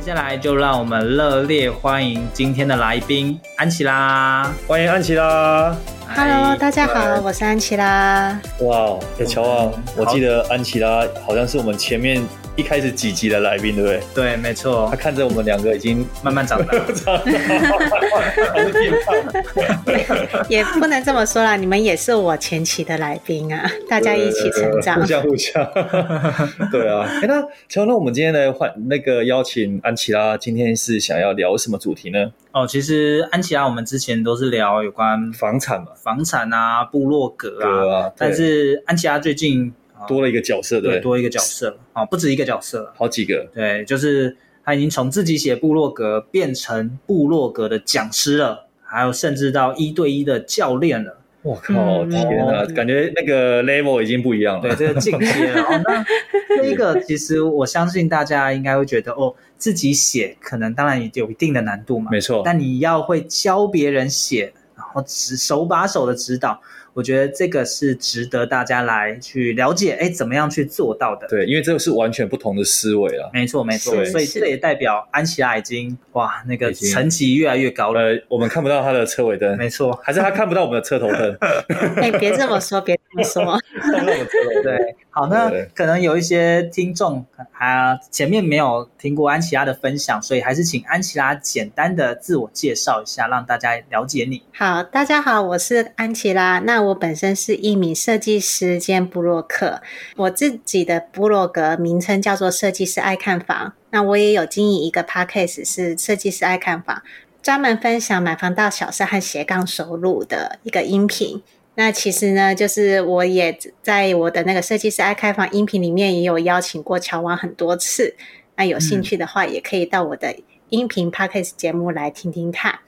接下来就让我们热烈欢迎今天的来宾安琪拉，欢迎安琪拉。Hello，大家好，我是安琪拉。哇，小，乔啊，我记得安琪拉好像是我们前面。一开始几集的来宾，对不对？对，没错。他看着我们两个已经慢慢长大，还是变胖。也不能这么说啦，你们也是我前期的来宾啊，大家一起成长，互相互相。对啊，哎，那乔，那我们今天来换那个邀请安琪拉，今天是想要聊什么主题呢？哦，其实安琪拉，我们之前都是聊有关房产嘛，房产啊，部落格啊，啊但是安琪拉最近。多了一个角色，对，对，多一个角色啊，不止一个角色，好几个。对，就是他已经从自己写部落格变成部落格的讲师了，还有甚至到一对一的教练了。我靠，天哪，感觉那个 level 已经不一样了。对，这个境界了。哦，那 这一个其实我相信大家应该会觉得，哦，自己写可能当然也有一定的难度嘛，没错。但你要会教别人写，然后指手把手的指导。我觉得这个是值得大家来去了解，哎，怎么样去做到的？对，因为这个是完全不同的思维了。没错，没错。所以这也代表安琪拉已经哇，那个层级越来越高了。呃，我们看不到他的车尾灯，没错，还是他看不到我们的车头灯？哎，别这么说，别这么说。对，好，那可能有一些听众啊前面没有听过安琪拉的分享，所以还是请安琪拉简单的自我介绍一下，让大家了解你。好，大家好，我是安琪拉。那我本身是一名设计师兼布洛克，我自己的布洛格名称叫做设计师爱看房。那我也有经营一个 podcast 是设计师爱看房，专门分享买房大小事和斜杠收入的一个音频。那其实呢，就是我也在我的那个设计师爱开房音频里面也有邀请过乔王很多次。那有兴趣的话，也可以到我的音频 podcast 节目来听听看。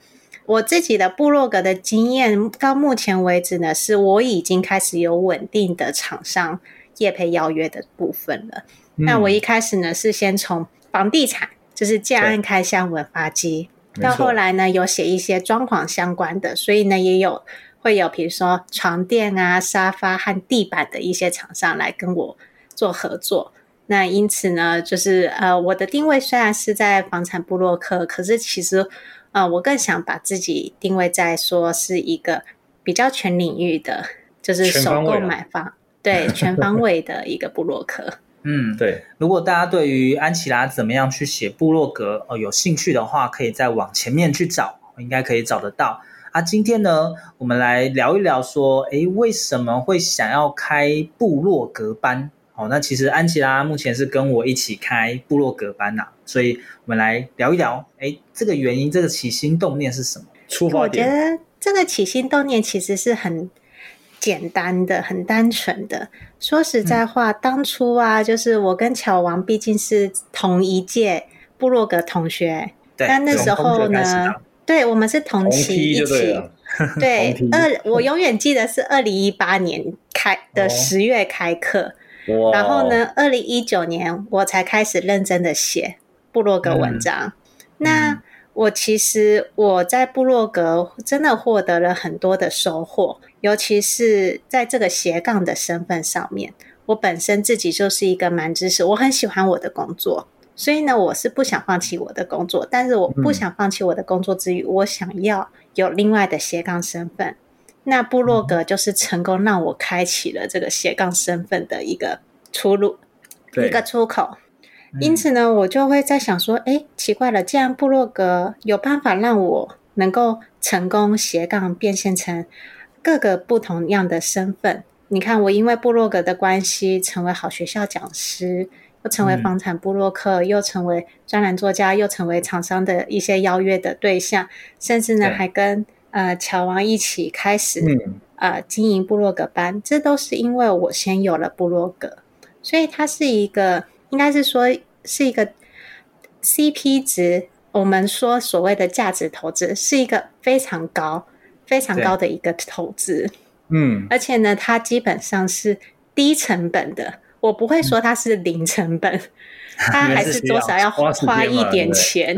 我自己的部落格的经验，到目前为止呢，是我已经开始有稳定的厂商业配邀约的部分了。嗯、那我一开始呢，是先从房地产，就是建案开箱文发机，到后来呢，有写一些装潢相关的，所以呢，也有会有比如说床垫啊、沙发和地板的一些厂商来跟我做合作。那因此呢，就是呃，我的定位虽然是在房产部落客，可是其实。啊、呃，我更想把自己定位在说是一个比较全领域的，就是首购买房，啊、对，全方位的一个部落客。嗯，对。如果大家对于安琪拉怎么样去写部落格哦有兴趣的话，可以再往前面去找，应该可以找得到。啊，今天呢，我们来聊一聊说，诶，为什么会想要开部落格班？哦，那其实安琪拉目前是跟我一起开部落格班呐、啊，所以我们来聊一聊，哎，这个原因，这个起心动念是什么？出发点？我觉得这个起心动念其实是很简单的、很单纯的。说实在话，嗯、当初啊，就是我跟乔王毕竟是同一届部落格同学，对，那那时候呢，对，我们是同期一起，对，二，我永远记得是二零一八年开的十月开课。哦然后呢，二零一九年我才开始认真的写部落格文章。嗯、那我其实我在部落格真的获得了很多的收获，尤其是在这个斜杠的身份上面。我本身自己就是一个蛮知识，我很喜欢我的工作，所以呢，我是不想放弃我的工作。但是我不想放弃我的工作之余，嗯、我想要有另外的斜杠身份。那部落格就是成功让我开启了这个斜杠身份的一个出路，一个出口。因此呢，我就会在想说，哎，奇怪了，既然部落格有办法让我能够成功斜杠变现成各个不同样的身份，你看，我因为部落格的关系，成为好学校讲师，又成为房产部落客，嗯、又成为专栏作家，又成为厂商的一些邀约的对象，甚至呢，还跟呃乔王一起开始、嗯、呃经营部落格班，这都是因为我先有了部落格，所以它是一个，应该是说是一个 CP 值，我们说所谓的价值投资，是一个非常高、非常高的一个投资。嗯，而且呢，它基本上是低成本的。我不会说它是零成本，它还是多少要花一点钱。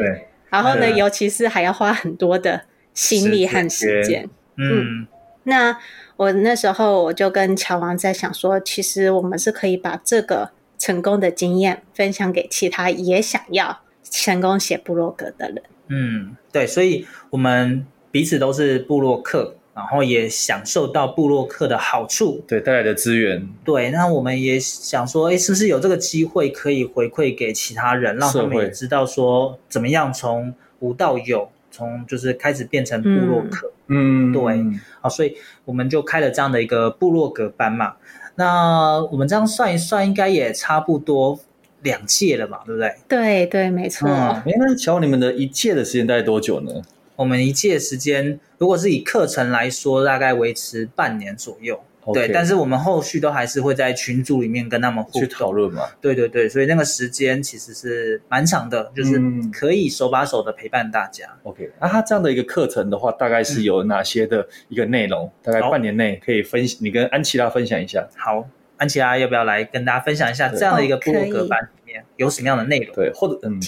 然后呢，尤其是还要花很多的心力和时间。嗯，那我那时候我就跟乔王在想说，其实我们是可以把这个成功的经验分享给其他也想要成功写部落格的人。嗯，对，所以我们彼此都是部落客。然后也享受到布洛克的好处，对带来的资源。对，那我们也想说，哎，是不是有这个机会可以回馈给其他人，让他们也知道说怎么样从无到有，从就是开始变成布洛克。嗯，对。好，所以我们就开了这样的一个布洛格班嘛。那我们这样算一算，应该也差不多两届了嘛，对不对？对对，没错。哎、嗯，那乔，你们的一届的时间大概多久呢？我们一届时间，如果是以课程来说，大概维持半年左右。Okay. 对，但是我们后续都还是会在群组里面跟他们互去讨论嘛。对对对，所以那个时间其实是蛮长的，就是可以手把手的陪伴大家。嗯、OK，那他这样的一个课程的话，大概是有哪些的一个内容？嗯、大概半年内可以分享，你跟安琪拉分享一下。好，安琪拉要不要来跟大家分享一下这样的一个部落格班里面有什么样的内容？对，或者嗯。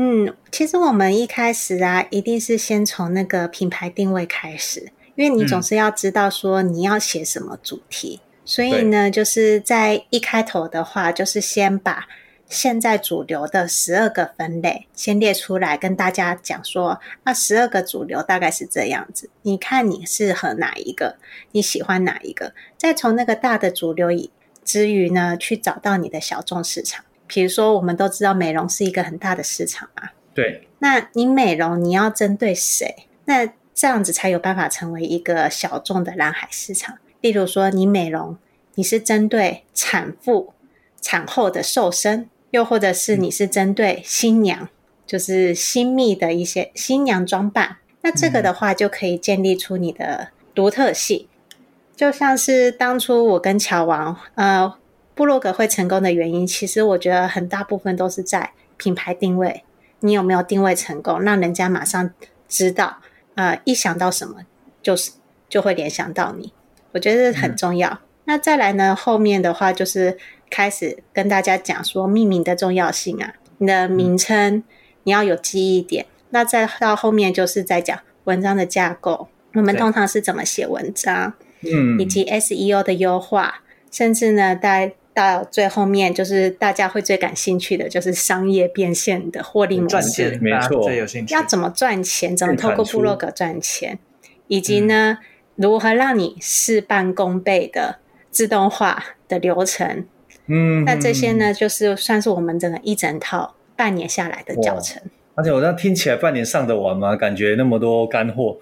嗯，其实我们一开始啊，一定是先从那个品牌定位开始，因为你总是要知道说你要写什么主题，嗯、所以呢，就是在一开头的话，就是先把现在主流的十二个分类先列出来，跟大家讲说，那十二个主流大概是这样子，你看你适合哪一个，你喜欢哪一个，再从那个大的主流以之余呢，去找到你的小众市场。比如说，我们都知道美容是一个很大的市场嘛。对。那你美容你要针对谁？那这样子才有办法成为一个小众的蓝海市场。例如说，你美容你是针对产妇产后的瘦身，又或者是你是针对新娘，嗯、就是新密的一些新娘装扮。那这个的话，就可以建立出你的独特性。嗯、就像是当初我跟乔王，呃。部落格会成功的原因，其实我觉得很大部分都是在品牌定位。你有没有定位成功，让人家马上知道？呃，一想到什么，就是就会联想到你。我觉得很重要。嗯、那再来呢，后面的话就是开始跟大家讲说命名的重要性啊，你的名称你要有记忆点。嗯、那再到后面就是在讲文章的架构，我们通常是怎么写文章，嗯，以及 SEO 的优化，甚至呢，在到最后面，就是大家会最感兴趣的，就是商业变现的获利模式。没错，最有兴趣。要怎么赚钱？怎么透过部落格赚钱？以及呢，嗯、如何让你事半功倍的自动化的流程？嗯，那这些呢，就是算是我们整个一整套半年下来的教程。而且我这样听起来，半年上得完吗？感觉那么多干货。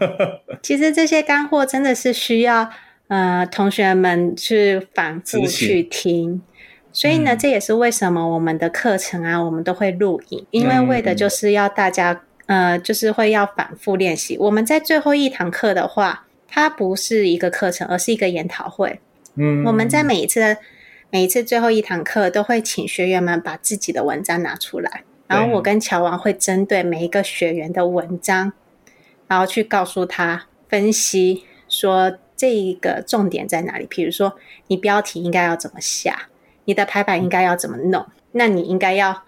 其实这些干货真的是需要。呃，同学们去反复去听，所以呢，嗯、这也是为什么我们的课程啊，我们都会录影，因为为的就是要大家，嗯、呃，就是会要反复练习。我们在最后一堂课的话，它不是一个课程，而是一个研讨会。嗯，我们在每一次的每一次最后一堂课，都会请学员们把自己的文章拿出来，然后我跟乔王会针对每一个学员的文章，然后去告诉他分析说。这一个重点在哪里？比如说，你标题应该要怎么下？你的排版应该要怎么弄？那你应该要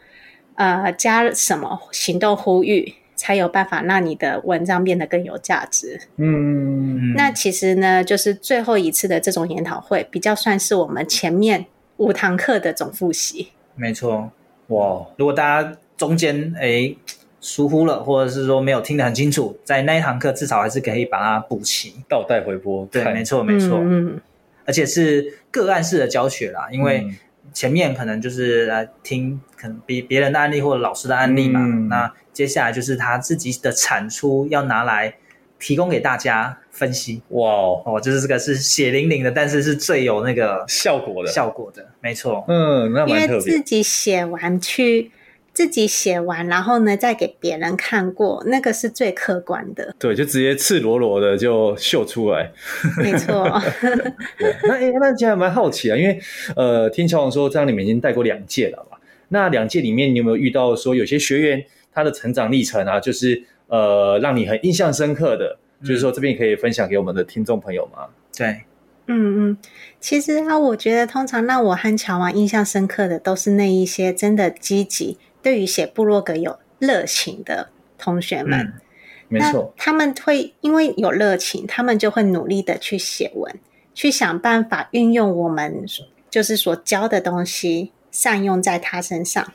呃加什么行动呼吁，才有办法让你的文章变得更有价值？嗯，那其实呢，就是最后一次的这种研讨会，比较算是我们前面五堂课的总复习。没错，哇！如果大家中间诶。疏忽了，或者是说没有听得很清楚，在那一堂课至少还是可以把它补齐，倒带回播。对，没错，没错。嗯，而且是个案式的教学啦，因为前面可能就是来听可能别别人的案例或者老师的案例嘛，嗯、那接下来就是他自己的产出要拿来提供给大家分析。哇哦，就是这个是血淋淋的，但是是最有那个效果的效果的，没错。嗯，那蛮特别。因为自己写完去。自己写完，然后呢，再给别人看过，那个是最客观的。对，就直接赤裸裸的就秀出来。没错。那哎，那其实蛮好奇啊，因为呃，听乔王说，这样你们已经带过两届了吧？那两届里面，你有没有遇到说有些学员他的成长历程啊，就是呃，让你很印象深刻的？嗯、就是说，这边可以分享给我们的听众朋友吗？对，嗯嗯，其实啊，我觉得通常让我和乔王印象深刻的，都是那一些真的积极。对于写部落格有热情的同学们，嗯、没错，他们会因为有热情，他们就会努力的去写文，去想办法运用我们就是所教的东西，善用在他身上。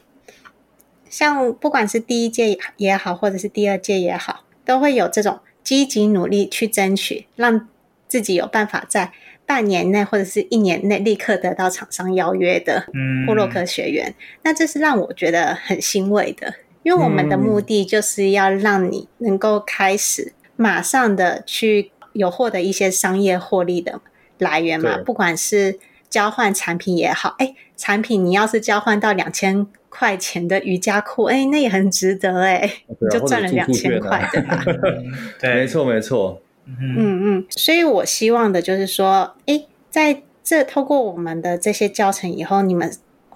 像不管是第一届也好，或者是第二届也好，都会有这种积极努力去争取，让自己有办法在。半年内或者是一年内立刻得到厂商邀约的布洛克学员，嗯、那这是让我觉得很欣慰的，因为我们的目的就是要让你能够开始马上的去有获得一些商业获利的来源嘛，不管是交换产品也好，哎，产品你要是交换到两千块钱的瑜伽裤，哎，那也很值得哎，啊、你就赚了两千块，对吧？对，没错，没错。嗯嗯，所以我希望的就是说，诶，在这透过我们的这些教程以后，你们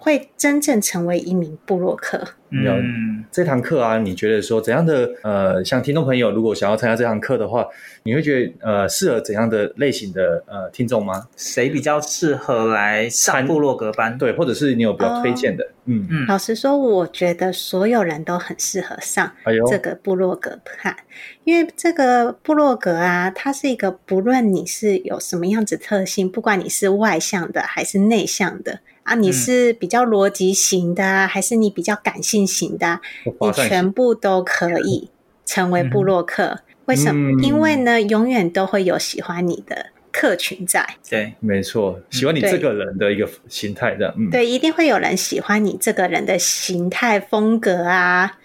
会真正成为一名部落客。嗯，这堂课啊，你觉得说怎样的呃，像听众朋友如果想要参加这堂课的话，你会觉得呃，适合怎样的类型的呃听众吗？谁比较适合来上部落格班？对，或者是你有比较推荐的？哦、嗯嗯。老实说，我觉得所有人都很适合上这个部落格班，哎、因为这个部落格啊，它是一个不论你是有什么样子特性，不管你是外向的还是内向的。啊，你是比较逻辑型的，啊，嗯、还是你比较感性型的，啊？你全部都可以成为部落客。嗯、为什么？嗯、因为呢，永远都会有喜欢你的客群在。对，没错，喜欢你这个人的一个形态的。嗯，对，一定会有人喜欢你这个人的形态风格啊。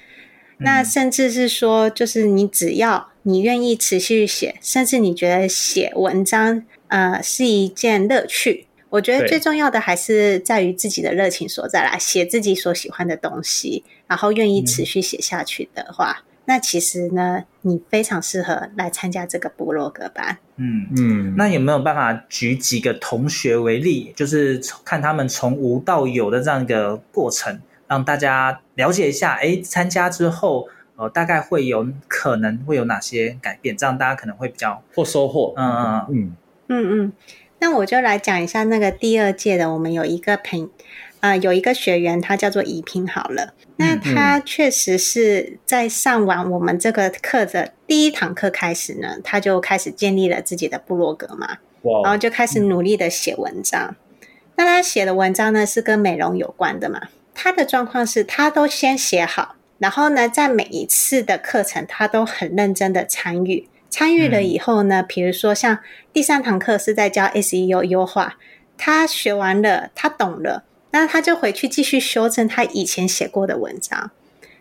嗯、那甚至是说，就是你只要你愿意持续写，甚至你觉得写文章呃是一件乐趣。我觉得最重要的还是在于自己的热情所在啦，写自己所喜欢的东西，然后愿意持续写下去的话，嗯、那其实呢，你非常适合来参加这个部落格班。嗯嗯，那有没有办法举几个同学为例，就是看他们从无到有的这样一个过程，让大家了解一下，哎，参加之后，呃，大概会有可能会有哪些改变，这样大家可能会比较或收获。嗯嗯嗯嗯嗯。嗯那我就来讲一下那个第二届的，我们有一个朋，呃，有一个学员，他叫做宜平好了。那他确实是在上完我们这个课的第一堂课开始呢，他就开始建立了自己的部落格嘛，然后就开始努力的写文章。那他写的文章呢，是跟美容有关的嘛。他的状况是他都先写好，然后呢，在每一次的课程，他都很认真的参与。参与了以后呢，比如说像第三堂课是在教 SEO 优化，他学完了，他懂了，那他就回去继续修正他以前写过的文章。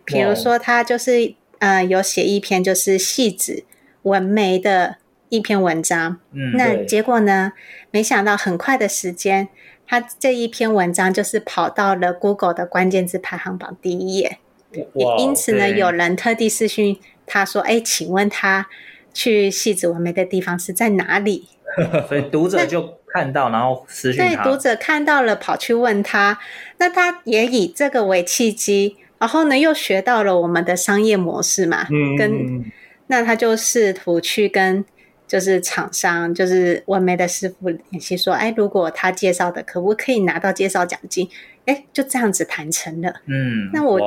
比如说他就是、呃有写一篇就是细致纹眉的一篇文章，嗯，那结果呢，没想到很快的时间，他这一篇文章就是跑到了 Google 的关键字排行榜第一页，也、因此呢有人特地私讯他说：“哎，请问他。”去细致完美的地方是在哪里？所以读者就看到，然后私讯他。对，读者看到了，跑去问他。那他也以这个为契机，然后呢，又学到了我们的商业模式嘛。嗯。跟那他就试图去跟就是厂商，就是纹眉的师傅联系，说：“哎，如果他介绍的，可不可以拿到介绍奖金？”哎，就这样子谈成了。嗯。那我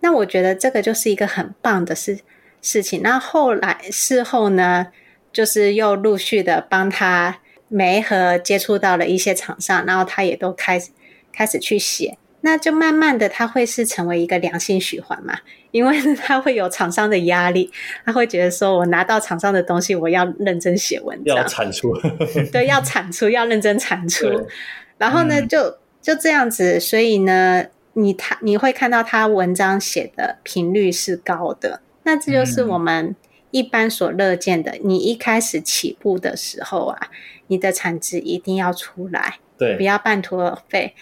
那我觉得这个就是一个很棒的事。事情，那后来事后呢，就是又陆续的帮他媒和接触到了一些厂商，然后他也都开始开始去写，那就慢慢的他会是成为一个良性循环嘛，因为他会有厂商的压力，他会觉得说我拿到厂商的东西，我要认真写文章，要产出，对，要产出，要认真产出，然后呢，嗯、就就这样子，所以呢，你他你会看到他文章写的频率是高的，那这就是我们一般所乐见的。嗯、你一开始起步的时候啊，你的产值一定要出来，对，不要半途而废。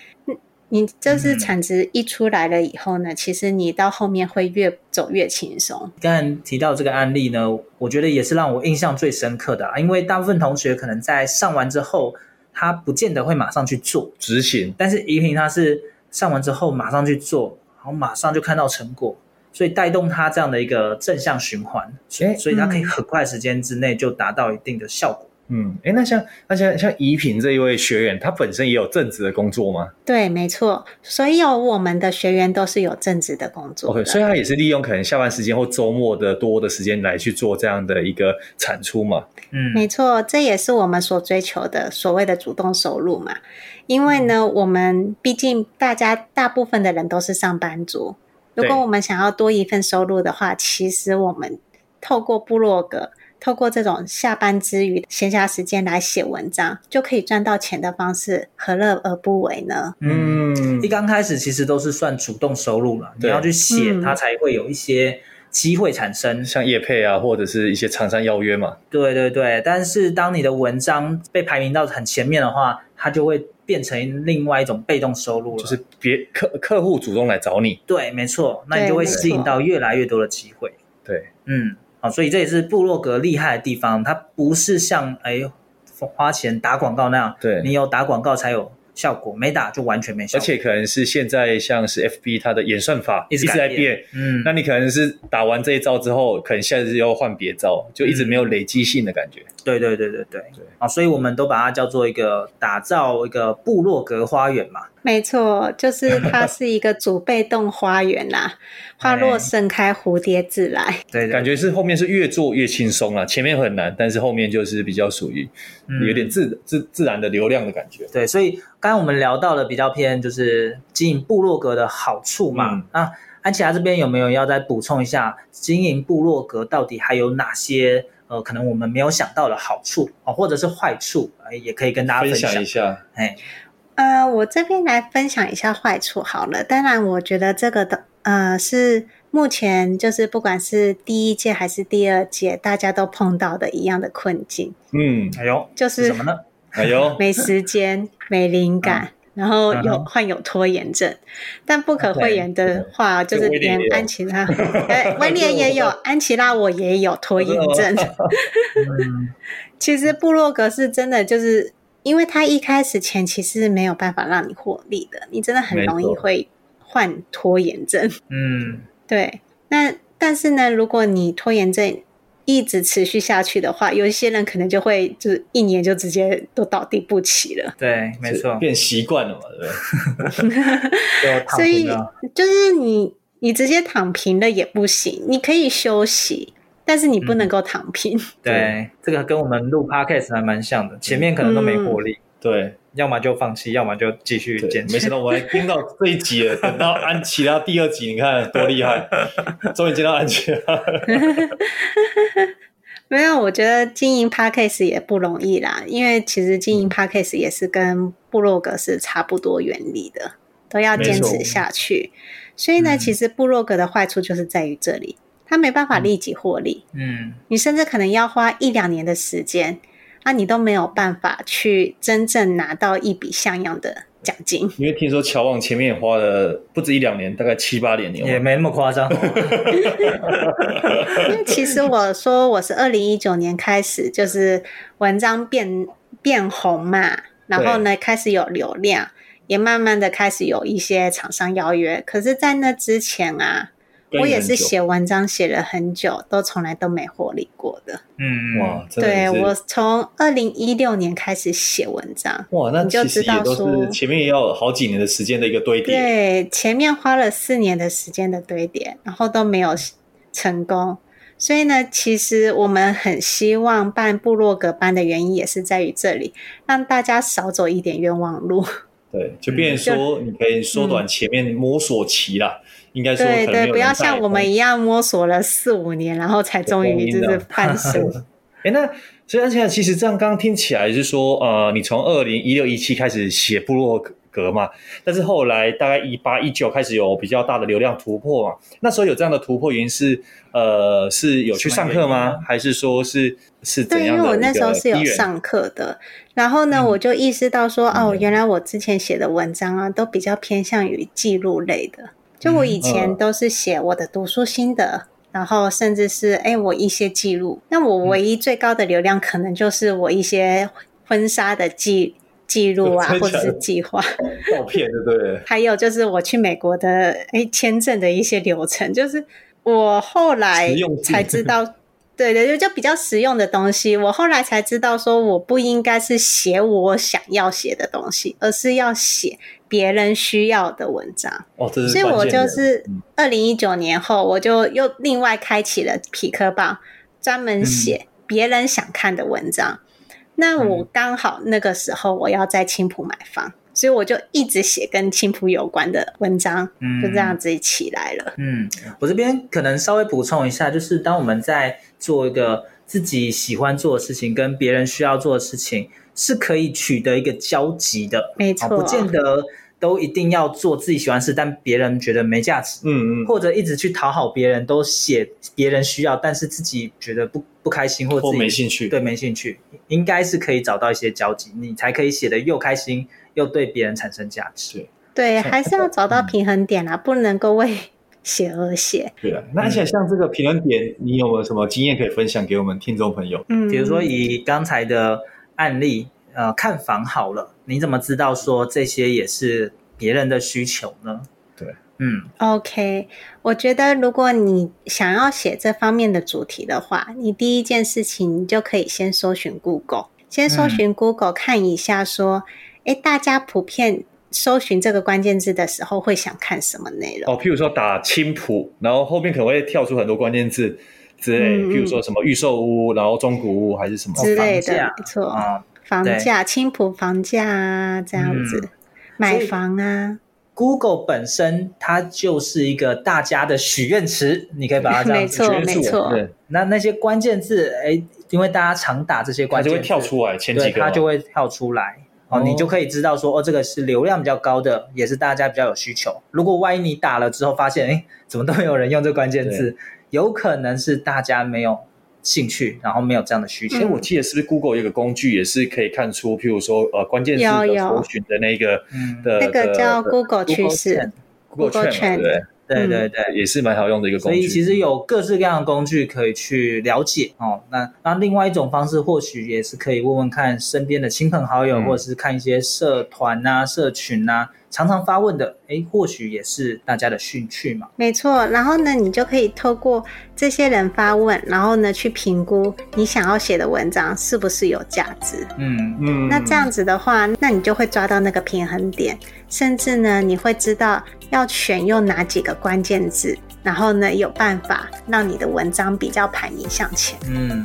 你就是产值一出来了以后呢，嗯、其实你到后面会越走越轻松。刚才提到这个案例呢，我觉得也是让我印象最深刻的啊，因为大部分同学可能在上完之后，他不见得会马上去做执行，但是怡萍他是上完之后马上去做，然后马上就看到成果，所以带动他这样的一个正向循环，欸、所以他可以很快时间之内就达到一定的效果。嗯，哎，那像那像像怡萍这一位学员，他本身也有正职的工作吗？对，没错，所有我们的学员都是有正职的工作的。OK，所以他也是利用可能下班时间或周末的多的时间来去做这样的一个产出嘛？嗯，没错，这也是我们所追求的所谓的主动收入嘛。因为呢，我们毕竟大家大部分的人都是上班族，如果我们想要多一份收入的话，其实我们透过部落格。透过这种下班之余闲暇时间来写文章，就可以赚到钱的方式，何乐而不为呢？嗯，一刚开始其实都是算主动收入了，你要去写，它才会有一些机会产生，像业配啊，或者是一些厂商邀约嘛。对对对，但是当你的文章被排名到很前面的话，它就会变成另外一种被动收入了，就是别客客户主动来找你。对，没错，那你就会吸引到越来越多的机会。对，嗯。好，所以这也是部落格厉害的地方，它不是像哎花钱打广告那样，对，你有打广告才有效果，没打就完全没效果。而且可能是现在像是 FB 它的演算法一直在变，嗯，那你可能是打完这一招之后，可能下一次又要换别招，就一直没有累积性的感觉。嗯、对对对对对对，啊，所以我们都把它叫做一个打造一个部落格花园嘛。没错，就是它是一个主被动花园呐、啊，花落盛开，蝴蝶自来。对，感觉是后面是越做越轻松了，前面很难，但是后面就是比较属于有点自、嗯、自自然的流量的感觉。对，所以刚刚我们聊到了比较偏就是经营部落格的好处嘛。嗯、那安琪拉这边有没有要再补充一下，经营部落格到底还有哪些呃可能我们没有想到的好处啊，或者是坏处，也可以跟大家分享，分享一下。哎。呃，我这边来分享一下坏处好了。当然，我觉得这个的呃是目前就是不管是第一届还是第二届，大家都碰到的一样的困境。嗯，哎呦，就是什么呢？哎呦，没时间、没灵感，然后有患有拖延症。但不可讳言的话，就是连安琪拉，哎，威廉也有，安琪拉我也有拖延症。其实布洛格是真的就是。因为他一开始前期是没有办法让你获利的，你真的很容易会患拖延症。嗯，对。那但是呢，如果你拖延症一直持续下去的话，有一些人可能就会就是一年就直接都倒地不起了。对，没错，变习惯了嘛，对不对？所以就是你你直接躺平了也不行，你可以休息。但是你不能够躺平。嗯、对，这个跟我们录 podcast 还蛮像的，前面可能都没活力，嗯、对，要么就放弃，要么就继续坚持。没想到我还听到这一集了，等到安琪拉第二集，你看多厉害，终于见到安琪拉。没有，我觉得经营 podcast 也不容易啦，因为其实经营 podcast 也是跟部落格是差不多原理的，都要坚持下去。所以呢，嗯、其实部落格的坏处就是在于这里。他没办法立即获利，嗯，你甚至可能要花一两年的时间，啊，你都没有办法去真正拿到一笔像样的奖金。因为听说乔旺前面也花了不止一两年，大概七八年，也没那么夸张。因为其实我说我是二零一九年开始，就是文章变变红嘛，然后呢对开始有流量，也慢慢的开始有一些厂商邀约。可是，在那之前啊。我也是写文章写了很久，都从来都没获利过的。嗯，哇，对，我从二零一六年开始写文章，哇，那其实也都是前面也要好几年的时间的一个堆叠。对，前面花了四年的时间的堆叠，然后都没有成功。所以呢，其实我们很希望办部落格班的原因也是在于这里，让大家少走一点冤枉路。对，就变成说你可以缩短前面摸索期啦。嗯应该说对对，不要像我们一样摸索了四五年，然后才终于就是判 书。哎，那所以安琪拉，其实这样刚刚听起来是说，呃，你从二零一六一七开始写部落格嘛。但是后来大概一八一九开始有比较大的流量突破嘛。那时候有这样的突破原因是呃是有去上课吗？还是说是是怎样的？对，因为我那时候是有上课的。然后呢，嗯、我就意识到说，哦，原来我之前写的文章啊，都比较偏向于记录类的。就我以前都是写我的读书心得。嗯然后甚至是哎，我一些记录，那我唯一最高的流量可能就是我一些婚纱的记记录啊，或者是计划 照片，对不对？还有就是我去美国的哎签证的一些流程，就是我后来才知道，对对，就就比较实用的东西。我后来才知道说，我不应该是写我想要写的东西，而是要写。别人需要的文章，哦，这是所以我就是二零一九年后，我就又另外开启了痞客邦，专门写别人想看的文章。嗯、那我刚好那个时候我要在青浦买房，所以我就一直写跟青浦有关的文章，嗯、就这样子起来了。嗯，我这边可能稍微补充一下，就是当我们在做一个自己喜欢做的事情，跟别人需要做的事情，是可以取得一个交集的，没错，不见得。都一定要做自己喜欢的事，但别人觉得没价值，嗯嗯，或者一直去讨好别人，都写别人需要，但是自己觉得不不开心，或自己没兴趣，对，没兴趣，应该是可以找到一些交集，你才可以写得又开心，又对别人产生价值。对，还是要找到平衡点啊，嗯、不能够为写而写。对啊，那而且像这个平衡点，你有没有什么经验可以分享给我们听众朋友？嗯，比如说以刚才的案例。呃，看房好了，你怎么知道说这些也是别人的需求呢？对，嗯，OK，我觉得如果你想要写这方面的主题的话，你第一件事情你就可以先搜寻 Google，先搜寻 Google 看一下说，大家普遍搜寻这个关键字的时候会想看什么内容？哦，譬如说打青浦，然后后面可能会跳出很多关键字之类，嗯、譬如说什么预售屋，然后中古屋还是什么之类的，没错房价，青浦房价啊，这样子、嗯、买房啊。Google 本身它就是一个大家的许愿池，你可以把它这样子没错没错。对，那那些关键字，哎，因为大家常打这些关键字，就会跳出来前几个，它就会跳出来。哦，你就可以知道说，哦，这个是流量比较高的，也是大家比较有需求。如果万一你打了之后发现，哎，怎么都没有人用这关键字，有可能是大家没有。兴趣，然后没有这样的需求。哎、嗯，我记得是不是 Google 有个工具也是可以看出，譬如说呃关键词的搜寻的那个的那个叫 Google 趋势，Google Trend 对对对对，也是蛮好用的一个工具。所以其实有各式各样的工具可以去了解哦。那那另外一种方式，或许也是可以问问看身边的亲朋好友，嗯、或者是看一些社团啊、社群啊。常常发问的，哎，或许也是大家的兴趣嘛。没错，然后呢，你就可以透过这些人发问，然后呢，去评估你想要写的文章是不是有价值。嗯嗯。那这样子的话，那你就会抓到那个平衡点，甚至呢，你会知道要选用哪几个关键字，然后呢，有办法让你的文章比较排名向前。嗯。